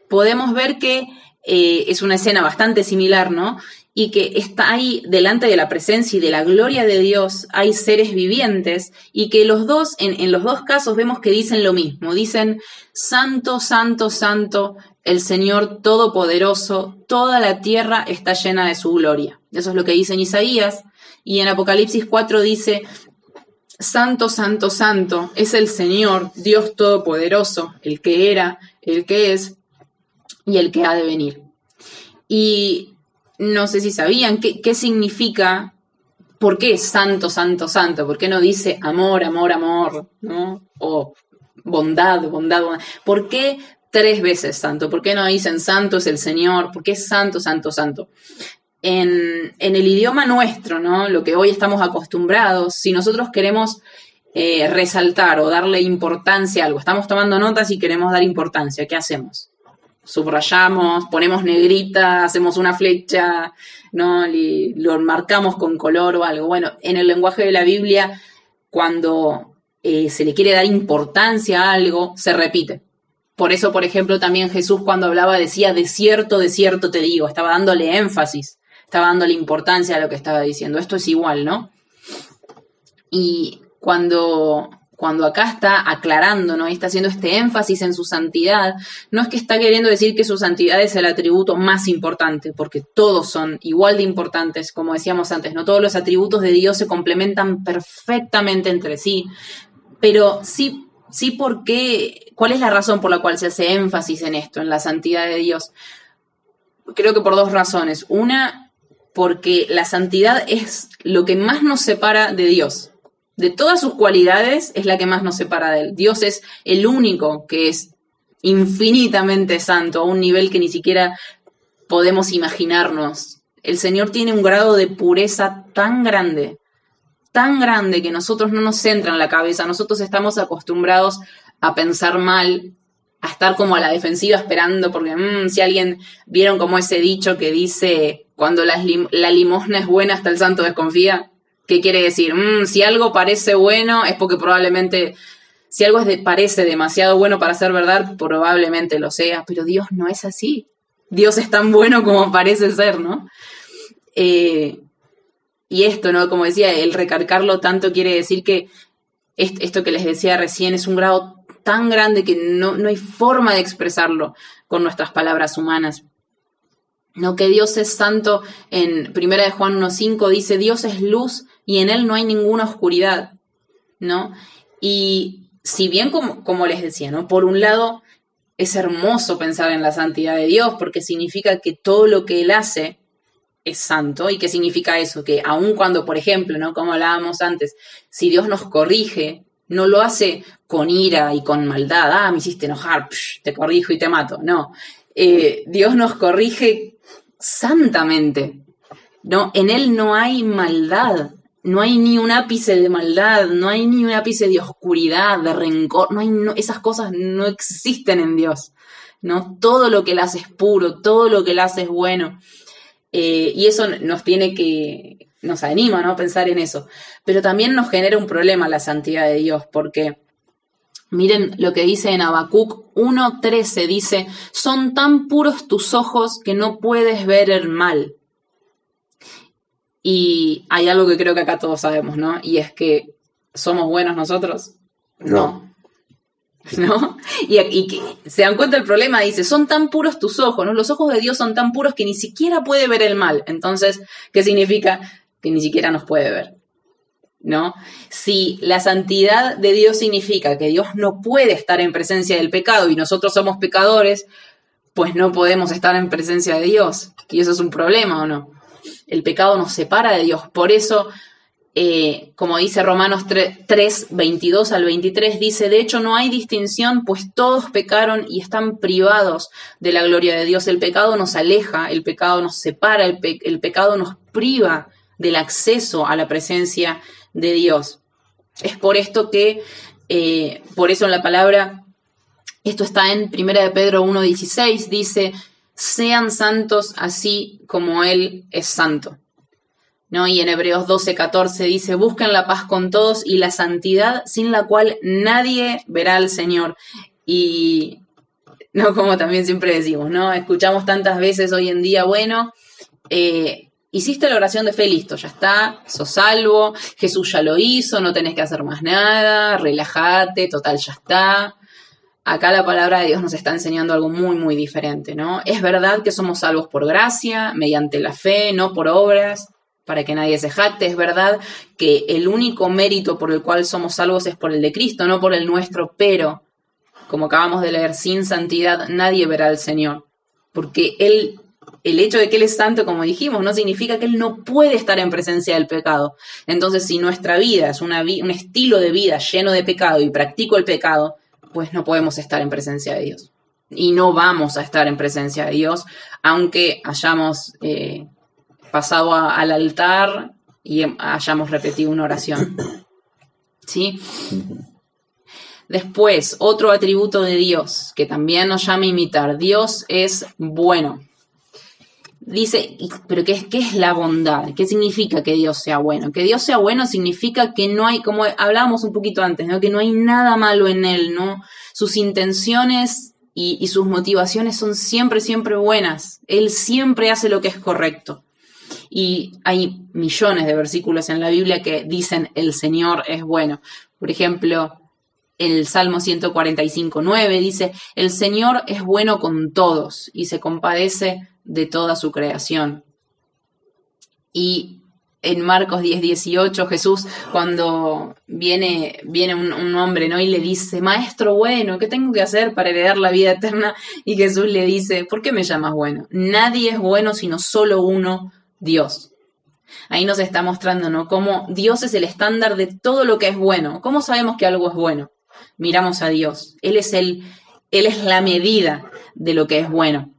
podemos ver que eh, es una escena bastante similar, ¿no? Y que está ahí delante de la presencia y de la gloria de Dios, hay seres vivientes y que los dos, en, en los dos casos vemos que dicen lo mismo, dicen, Santo, Santo, Santo, el Señor Todopoderoso, toda la tierra está llena de su gloria. Eso es lo que dice en Isaías. Y en Apocalipsis 4 dice, Santo, Santo, Santo es el Señor, Dios Todopoderoso, el que era, el que es y el que ha de venir. Y no sé si sabían qué, qué significa, por qué Santo, Santo, Santo, por qué no dice amor, amor, amor, ¿no? O bondad, bondad, bondad. ¿Por qué tres veces santo? ¿Por qué no dicen santo es el Señor? ¿Por qué santo, santo, santo? en, el idioma nuestro, ¿no? Lo que hoy estamos acostumbrados, si nosotros queremos eh, resaltar o darle importancia a algo, estamos tomando notas y queremos dar importancia, ¿qué hacemos? Subrayamos, ponemos negrita, hacemos una flecha, ¿no? lo marcamos con color o algo. Bueno, en el lenguaje de la Biblia, cuando eh, se le quiere dar importancia a algo, se repite. Por eso, por ejemplo, también Jesús cuando hablaba decía, de cierto, de cierto te digo, estaba dándole énfasis estaba dándole importancia a lo que estaba diciendo. Esto es igual, ¿no? Y cuando, cuando acá está aclarando, ¿no? Y está haciendo este énfasis en su santidad, no es que está queriendo decir que su santidad es el atributo más importante, porque todos son igual de importantes, como decíamos antes, ¿no? Todos los atributos de Dios se complementan perfectamente entre sí, pero sí, sí, porque, ¿cuál es la razón por la cual se hace énfasis en esto, en la santidad de Dios? Creo que por dos razones. Una, porque la santidad es lo que más nos separa de Dios de todas sus cualidades, es la que más nos separa de él. Dios es el único que es infinitamente santo, a un nivel que ni siquiera podemos imaginarnos. El Señor tiene un grado de pureza tan grande, tan grande que nosotros no nos entra en la cabeza. Nosotros estamos acostumbrados a pensar mal, a estar como a la defensiva esperando, porque mm, si alguien vieron como ese dicho que dice, cuando la limosna es buena hasta el santo desconfía, ¿Qué quiere decir? Mm, si algo parece bueno es porque probablemente, si algo es parece demasiado bueno para ser verdad, probablemente lo sea, pero Dios no es así. Dios es tan bueno como parece ser, ¿no? Eh, y esto, ¿no? Como decía, el recargarlo tanto quiere decir que esto que les decía recién es un grado tan grande que no, no hay forma de expresarlo con nuestras palabras humanas. No, que Dios es santo en Primera de Juan 1.5 dice, Dios es luz y en él no hay ninguna oscuridad, ¿no? Y si bien, como, como les decía, ¿no? Por un lado, es hermoso pensar en la santidad de Dios porque significa que todo lo que Él hace es santo. ¿Y qué significa eso? Que aun cuando, por ejemplo, ¿no? Como hablábamos antes, si Dios nos corrige, no lo hace con ira y con maldad. Ah, me hiciste enojar, te corrijo y te mato. No. Eh, Dios nos corrige santamente. No, en Él no hay maldad no hay ni un ápice de maldad, no hay ni un ápice de oscuridad, de rencor, no hay, esas cosas no existen en Dios, ¿no? Todo lo que él hace es puro, todo lo que él hace es bueno. Eh, y eso nos tiene que, nos anima, ¿no? Pensar en eso. Pero también nos genera un problema la santidad de Dios, porque miren lo que dice en Habacuc 1.13, dice, son tan puros tus ojos que no puedes ver el mal. Y hay algo que creo que acá todos sabemos, ¿no? Y es que somos buenos nosotros. No. ¿No? Y, y se dan cuenta del problema, dice, son tan puros tus ojos, ¿no? Los ojos de Dios son tan puros que ni siquiera puede ver el mal. Entonces, ¿qué significa? Que ni siquiera nos puede ver. ¿No? Si la santidad de Dios significa que Dios no puede estar en presencia del pecado y nosotros somos pecadores, pues no podemos estar en presencia de Dios. Y eso es un problema, ¿o no? El pecado nos separa de Dios. Por eso, eh, como dice Romanos 3, 22 al 23, dice, de hecho no hay distinción, pues todos pecaron y están privados de la gloria de Dios. El pecado nos aleja, el pecado nos separa, el, pecado nos priva del acceso a la presencia de Dios. Es por esto que, eh, por eso en la palabra, esto está en 1 de Pedro 1.16, dice, sean santos así como Él es santo. ¿No? Y en Hebreos 12, 14 dice, busquen la paz con todos y la santidad sin la cual nadie verá al Señor. Y, no como también siempre decimos, ¿no? Escuchamos tantas veces hoy en día, bueno, eh, hiciste la oración de fe, listo, ya está, sos salvo, Jesús ya lo hizo, no tenés que hacer más nada, relájate, total, ya está acá la palabra de Dios nos está enseñando algo muy, muy diferente, ¿no? Es verdad que somos salvos por gracia, mediante la fe, no por obras, para que nadie se jacte. Es verdad que el único mérito por el cual somos salvos es por el de Cristo, no por el nuestro, pero, como acabamos de leer, sin santidad nadie verá al Señor, porque Él el hecho de que Él es santo, como dijimos, no significa que Él no puede estar en presencia del pecado. Entonces, si nuestra vida es un estilo de vida lleno de pecado y practico el pecado, pues no podemos estar en presencia de Dios. Y no vamos a estar en presencia de Dios, aunque hayamos eh, pasado al altar y hayamos repetido una oración. ¿Sí? Después, otro atributo de Dios que también nos llama a imitar. Dios es bueno. Dice, pero ¿qué es, ¿qué es la bondad? ¿Qué significa que Dios sea bueno? Que Dios sea bueno significa que no hay, como hablábamos un poquito antes, ¿no? que no hay nada malo en Él, ¿no? Sus intenciones y, sus motivaciones son siempre, siempre buenas. Él siempre hace lo que es correcto. Y hay millones de versículos en la Biblia que dicen el Señor es bueno. Por ejemplo, el Salmo 145, 9 dice, el Señor es bueno con todos y se compadece de toda su creación. Y en Marcos 10, 18, Jesús, cuando viene, viene un, hombre, ¿no? Y le dice, maestro bueno, ¿qué tengo que hacer para heredar la vida eterna? Y Jesús le dice, ¿por qué me llamas bueno? Nadie es bueno sino solo uno, Dios. Ahí nos está mostrando, ¿no? Cómo Dios es el estándar de todo lo que es bueno. ¿Cómo sabemos que algo es bueno? Miramos a Dios. Él es el, Él es la medida de lo que es bueno.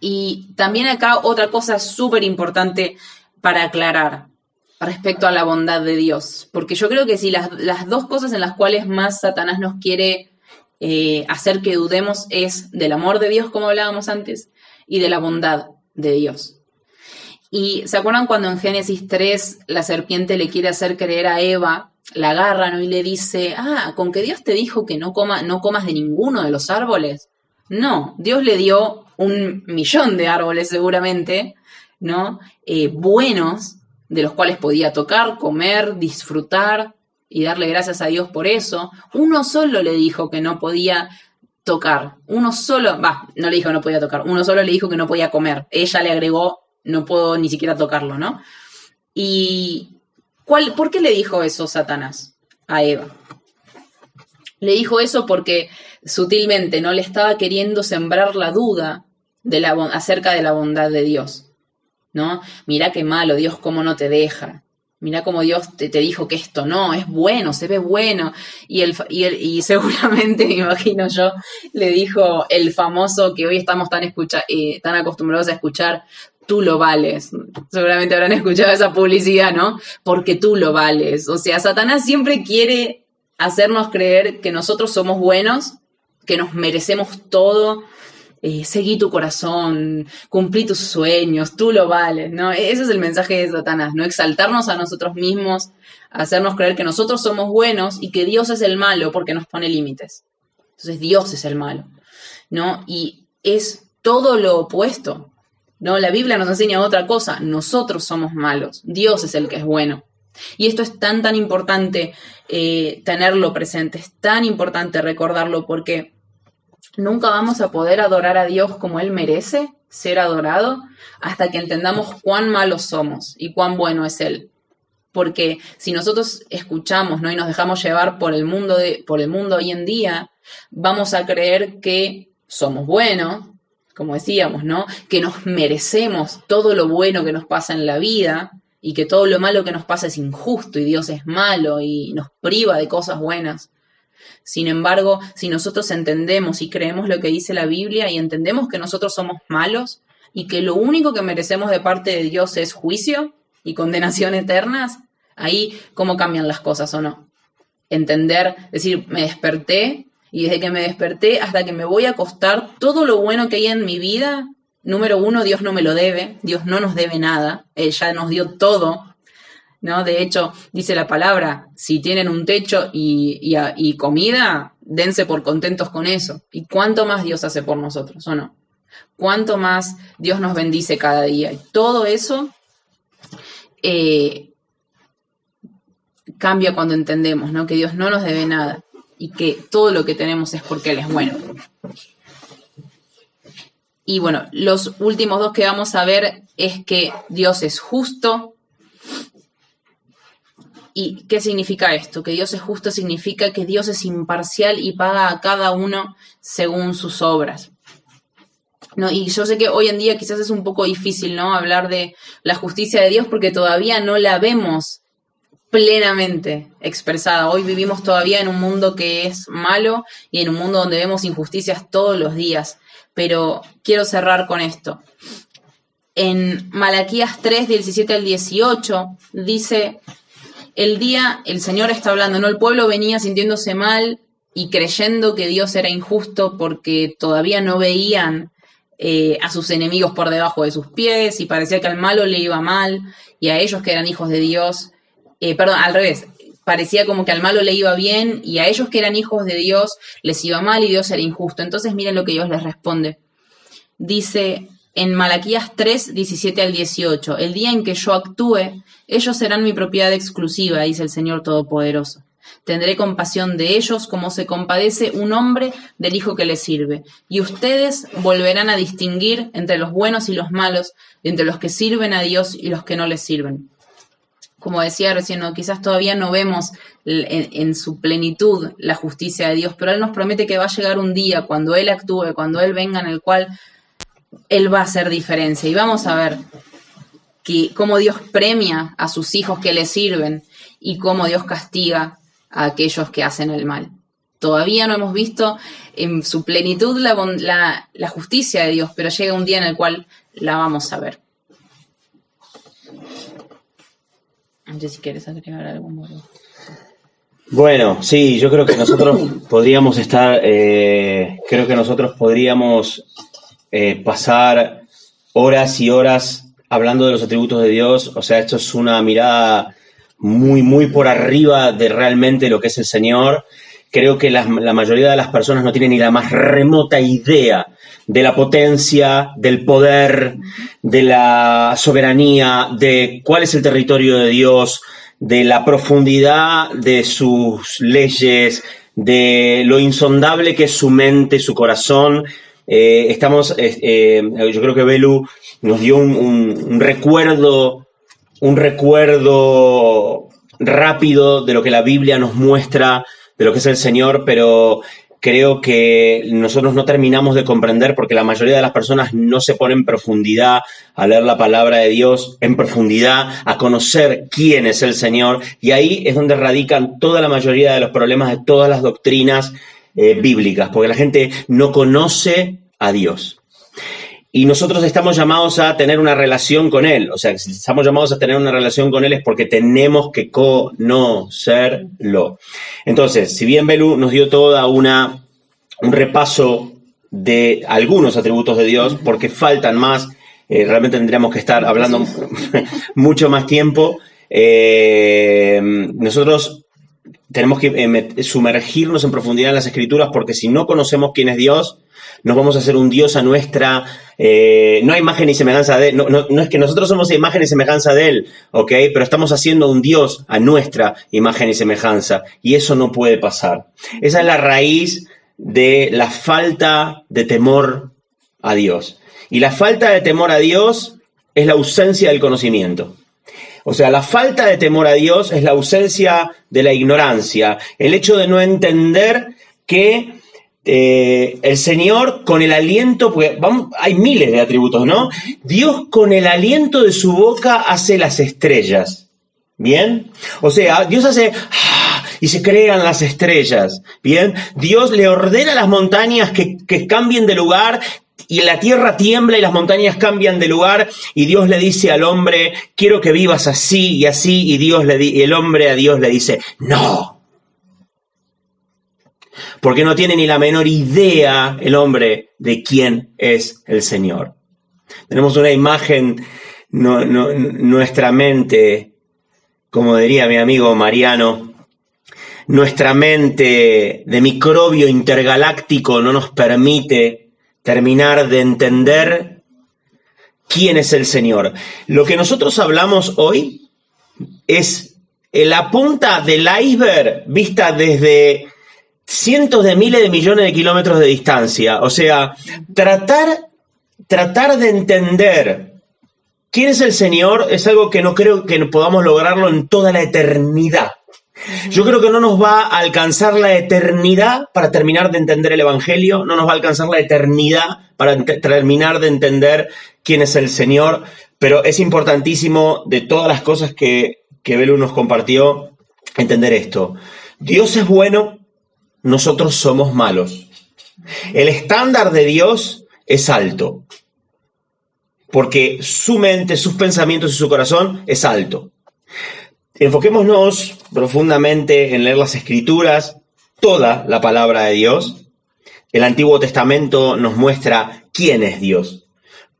Y también acá otra cosa súper importante para aclarar respecto a la bondad de Dios. Porque yo creo que si las, dos cosas en las cuales más Satanás nos quiere eh, hacer que dudemos es del amor de Dios, como hablábamos antes, y de la bondad de Dios. Y ¿se acuerdan cuando en Génesis 3 la serpiente le quiere hacer creer a Eva, la agarra ¿no? y le dice, ah, con que Dios te dijo que no, coma, no comas de ninguno de los árboles? No, Dios le dio un millón de árboles seguramente, ¿no? Eh, buenos, de los cuales podía tocar, comer, disfrutar y darle gracias a Dios por eso. Uno solo le dijo que no podía tocar. Uno solo, va, no le dijo que no podía tocar. Uno solo le dijo que no podía comer. Ella le agregó, no puedo ni siquiera tocarlo, ¿no? Y ¿cuál, ¿por qué le dijo eso Satanás a Eva? Le dijo eso porque sutilmente no le estaba queriendo sembrar la duda de la, acerca de la bondad de Dios. ¿no? Mira qué malo, Dios cómo no te deja. Mira cómo Dios te, dijo que esto no, es bueno, se ve bueno. Y, el, y, y seguramente, me imagino yo, le dijo el famoso que hoy estamos tan, escucha, eh, tan acostumbrados a escuchar, tú lo vales. Seguramente habrán escuchado esa publicidad, ¿no? Porque tú lo vales. O sea, Satanás siempre quiere hacernos creer que nosotros somos buenos, que nos merecemos todo, eh, seguí tu corazón, cumplí tus sueños, tú lo vales, ¿no? E-, ese es el mensaje de Satanás, ¿no? Exaltarnos a nosotros mismos, hacernos creer que nosotros somos buenos y que Dios es el malo porque nos pone límites. Entonces Dios es el malo, ¿no? Y es todo lo opuesto, ¿no? La Biblia nos enseña otra cosa, nosotros somos malos, Dios es el que es bueno. Y esto es tan, tan importante eh, tenerlo presente, es tan importante recordarlo porque nunca vamos a poder adorar a Dios como Él merece ser adorado hasta que entendamos cuán malos somos y cuán bueno es Él. Porque si nosotros escuchamos ¿no? y nos dejamos llevar por el, mundo de, por el mundo hoy en día, vamos a creer que somos buenos, como decíamos, ¿no? Que nos merecemos todo lo bueno que nos pasa en la vida y que todo lo malo que nos pasa es injusto y Dios es malo y nos priva de cosas buenas. Sin embargo, si nosotros entendemos y creemos lo que dice la Biblia y entendemos que nosotros somos malos y que lo único que merecemos de parte de Dios es juicio y condenación eternas, ahí cómo cambian las cosas o no. Entender, decir, me desperté y desde que me desperté hasta que me voy a acostar, todo lo bueno que hay en mi vida, número uno, Dios no me lo debe, Dios no nos debe nada, Él ya nos dio todo, ¿no? De hecho, dice la palabra, si tienen un techo y, comida, dense por contentos con eso. ¿Y cuánto más Dios hace por nosotros, o no? ¿Cuánto más Dios nos bendice cada día? Y todo eso eh, cambia cuando entendemos, ¿no? Que Dios no nos debe nada y que todo lo que tenemos es porque Él es bueno. Y bueno, los últimos dos que vamos a ver es que Dios es justo, ¿Y qué significa esto? Que Dios es justo significa que Dios es imparcial y paga a cada uno según sus obras. ¿No? Y yo sé que hoy en día quizás es un poco difícil, ¿no? Hablar de la justicia de Dios porque todavía no la vemos plenamente expresada. Hoy vivimos todavía en un mundo que es malo y en un mundo donde vemos injusticias todos los días. Pero quiero cerrar con esto. En Malaquías 3, 17 al 18, dice el día, el Señor está hablando, ¿no? El pueblo venía sintiéndose mal y creyendo que Dios era injusto porque todavía no veían eh, a sus enemigos por debajo de sus pies y parecía que al malo le iba mal y a ellos que eran hijos de Dios, eh, perdón, al revés, parecía como que al malo le iba bien y a ellos que eran hijos de Dios les iba mal y Dios era injusto. Entonces miren lo que Dios les responde. Dice, en Malaquías 3, 17 al 18. El día en que yo actúe, ellos serán mi propiedad exclusiva, dice el Señor Todopoderoso. Tendré compasión de ellos como se compadece un hombre del hijo que le sirve. Y ustedes volverán a distinguir entre los buenos y los malos, entre los que sirven a Dios y los que no les sirven. Como decía recién, quizás todavía no vemos en, su plenitud la justicia de Dios, pero Él nos promete que va a llegar un día cuando Él actúe, cuando Él venga, en el cual Él va a hacer diferencia. Y vamos a ver que, cómo Dios premia a sus hijos que le sirven y cómo Dios castiga a aquellos que hacen el mal. Todavía no hemos visto en su plenitud la, justicia de Dios, pero llega un día en el cual la vamos a ver. Antes, si quieres agregar algo, Bueno, sí, yo creo que nosotros podríamos estar, eh, creo que nosotros podríamos eh, pasar horas y horas hablando de los atributos de Dios. O sea, esto es una mirada muy, muy por arriba de realmente lo que es el Señor. Creo que la, mayoría de las personas no tienen ni la más remota idea de la potencia, del poder, de la soberanía, de cuál es el territorio de Dios, de la profundidad de sus leyes, de lo insondable que es su mente, su corazón. Eh, estamos, eh, yo creo que Belu nos dio un recuerdo un recuerdo rápido de lo que la Biblia nos muestra, de lo que es el Señor, pero creo que nosotros no terminamos de comprender porque la mayoría de las personas no se ponen en profundidad a leer la palabra de Dios, en profundidad a conocer quién es el Señor, y ahí es donde radican toda la mayoría de los problemas de todas las doctrinas eh, bíblicas, porque la gente no conoce a Dios. Y nosotros estamos llamados a tener una relación con Él. O sea, si estamos llamados a tener una relación con Él es porque tenemos que conocerlo. Entonces, si bien Belú nos dio toda una un repaso de algunos atributos de Dios, porque faltan más, eh, realmente tendríamos que estar hablando mucho más tiempo. Eh, nosotros tenemos que eh, sumergirnos en profundidad en las escrituras porque si no conocemos quién es Dios, nos vamos a hacer un Dios a nuestra, eh, no a imagen y semejanza de Él, no, no, es que nosotros somos imagen y semejanza de Él, ¿ok? Pero estamos haciendo un Dios a nuestra imagen y semejanza y eso no puede pasar. Esa es la raíz de la falta de temor a Dios. Y la falta de temor a Dios es la ausencia del conocimiento. O sea, la falta de temor a Dios es la ausencia de la ignorancia, el hecho de no entender que eh, el Señor con el aliento, porque hay miles de atributos, ¿no? Dios con el aliento de su boca hace las estrellas. ¿Bien? O sea, Dios hace ¡ah! y se crean las estrellas. Bien, Dios le ordena a las montañas que, que, cambien de lugar y la tierra tiembla y las montañas cambian de lugar y Dios le dice al hombre, quiero que vivas así y así y Dios le y el hombre a Dios le dice, no. Porque no tiene ni la menor idea el hombre de quién es el Señor. Tenemos una imagen, nuestra mente, como diría mi amigo Mariano, nuestra mente de microbio intergaláctico no nos permite terminar de entender quién es el Señor. Lo que nosotros hablamos hoy es la punta del iceberg vista desde cientos de miles de millones de kilómetros de distancia. O sea, tratar, tratar de entender quién es el Señor es algo que no creo que podamos lograrlo en toda la eternidad. Yo creo que no nos va a alcanzar la eternidad para terminar de entender el Evangelio, no nos va a alcanzar la eternidad para terminar de entender quién es el Señor, pero es importantísimo de todas las cosas que, que Belu nos compartió, entender esto. Dios es bueno, nosotros somos malos. El estándar de Dios es alto, porque su mente, sus pensamientos y su corazón es alto. Enfoquémonos profundamente en leer las escrituras, toda la palabra de Dios. El Antiguo Testamento nos muestra quién es Dios,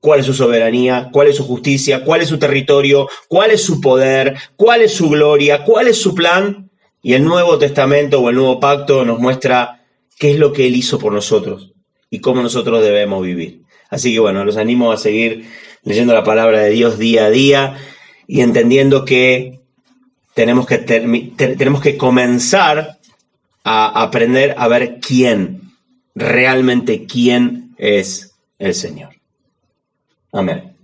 cuál es su soberanía, cuál es su justicia, cuál es su territorio, cuál es su poder, cuál es su gloria, cuál es su plan. Y el Nuevo Testamento o el Nuevo Pacto nos muestra qué es lo que Él hizo por nosotros y cómo nosotros debemos vivir. Así que bueno, los animo a seguir leyendo la palabra de Dios día a día y entendiendo que tenemos que, tenemos que comenzar a aprender a ver quién, realmente quién es el Señor. Amén.